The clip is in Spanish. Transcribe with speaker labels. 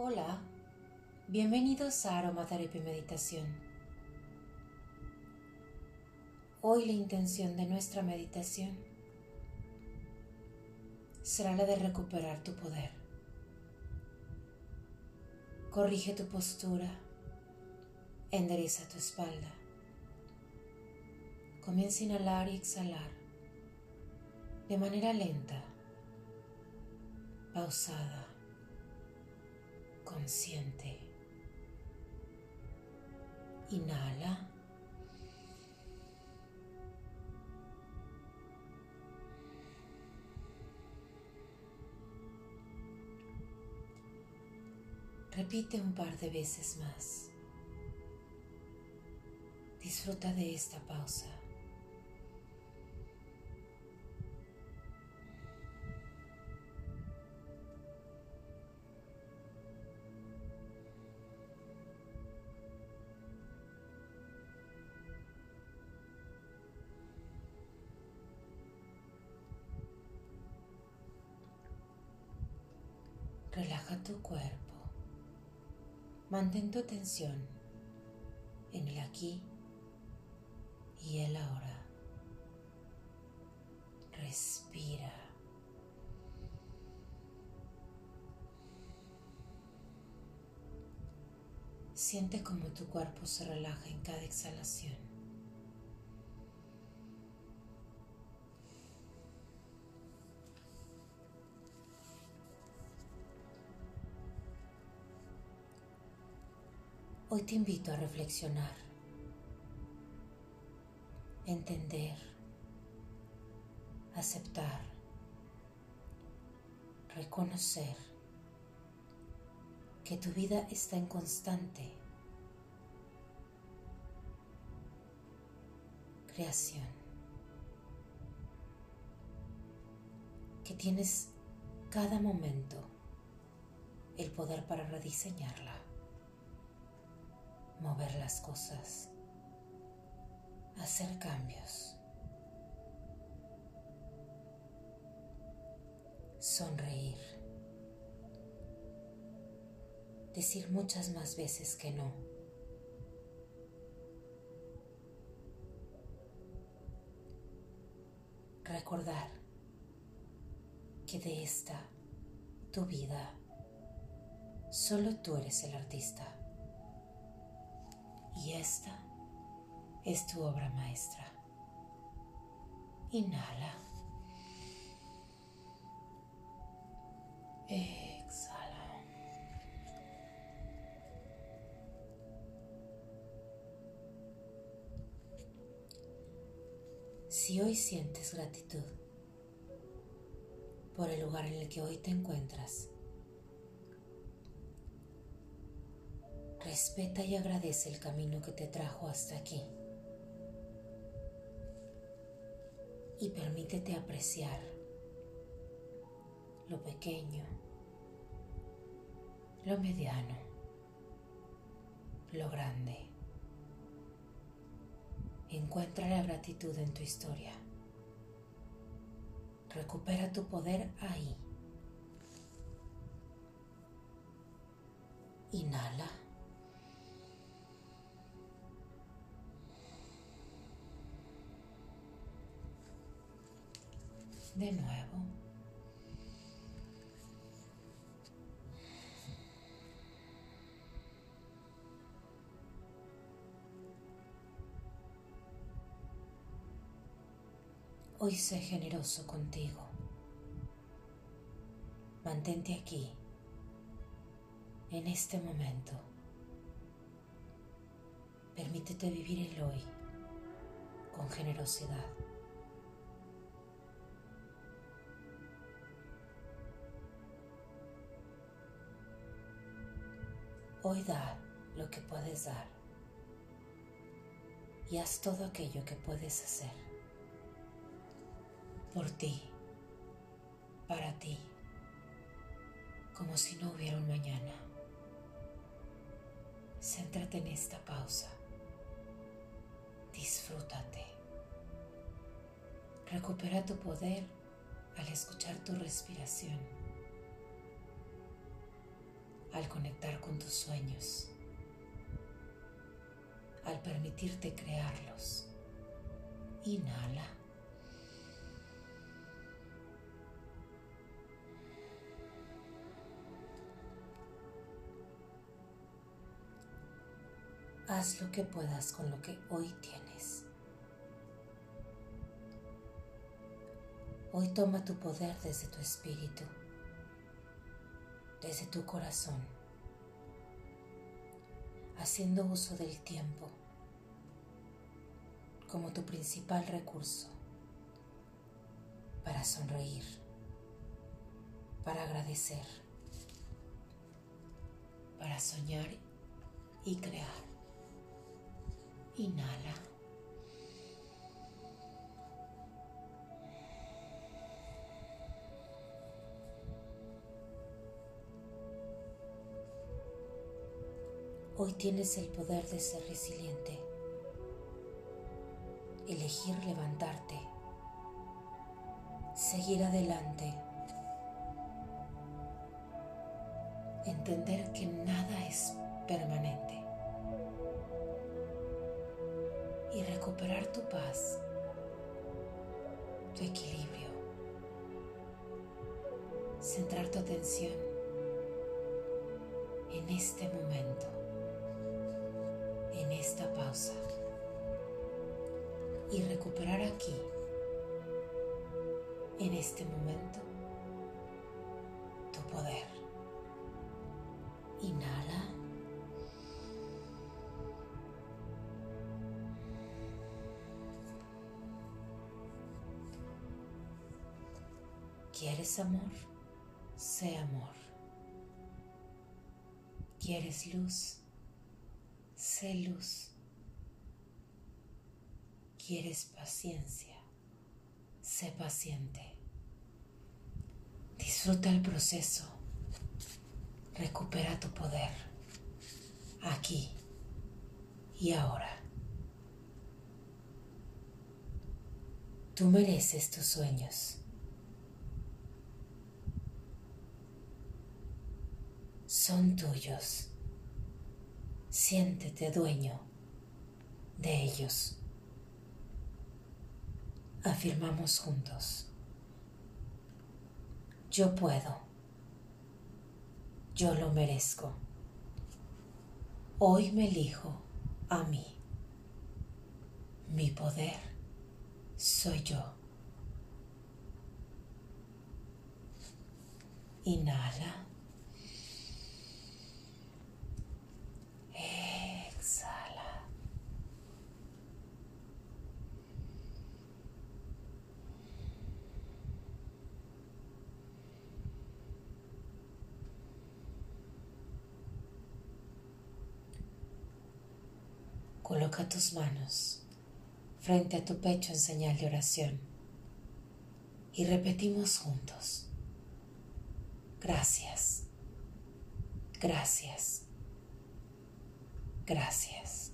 Speaker 1: Hola, bienvenidos a Aromaterapia Meditación. Hoy la intención de nuestra meditación será la de recuperar tu poder. Corrige tu postura, endereza tu espalda. Comienza a inhalar y exhalar de manera lenta, pausada consciente. Inhala. Repite un par de veces más. Disfruta de esta pausa. Relaja tu cuerpo. Mantén tu atención en el aquí y el ahora. Respira. Siente como tu cuerpo se relaja en cada exhalación. Hoy te invito a reflexionar, entender, aceptar, reconocer que tu vida está en constante creación, que tienes cada momento el poder para rediseñarla mover las cosas, hacer cambios, sonreír, decir muchas más veces que no. Recordar que de esta, tu vida, solo tú eres el artista y esta es tu obra maestra. Inhala. Exhala. Si hoy sientes gratitud por el lugar en el que hoy te encuentras, Respeta y agradece el camino que te trajo hasta aquí. Y permítete apreciar lo pequeño, lo mediano, lo grande. Encuentra la gratitud en tu historia. Recupera tu poder ahí. De nuevo. Hoy sé generoso contigo. Mantente aquí, en este momento. Permítete vivir el hoy con generosidad. Hoy da lo que puedes dar y haz todo aquello que puedes hacer por ti, para ti, como si no hubiera un mañana. Céntrate en esta pausa. Disfrútate. Recupera tu poder al escuchar tu respiración al conectar con tus sueños, al permitirte crearlos. Inhala. Haz lo que puedas con lo que hoy tienes. Hoy toma tu poder desde tu espíritu, desde tu corazón, haciendo uso del tiempo como tu principal recurso para sonreír, para agradecer, para soñar y crear. Inhala. Hoy tienes el poder de ser resiliente, elegir levantarte, seguir adelante, entender que nada es permanente. Y recuperar tu paz, tu equilibrio, centrar tu atención en este momento, y recuperar aquí, en este momento, tu poder. Inhala. ¿Quieres amor? Sé amor. ¿Quieres luz? Sé luz. ¿Quieres paciencia? Sé paciente. Disfruta el proceso. Recupera tu poder. Aquí y ahora. Tú mereces tus sueños. son tuyos. Siéntete dueño de ellos. Afirmamos juntos. Yo puedo. Yo lo merezco. Hoy me elijo a mí. Mi poder soy yo. Inhala. Coloca tus manos frente a tu pecho en señal de oración y repetimos juntos. Gracias, gracias, gracias.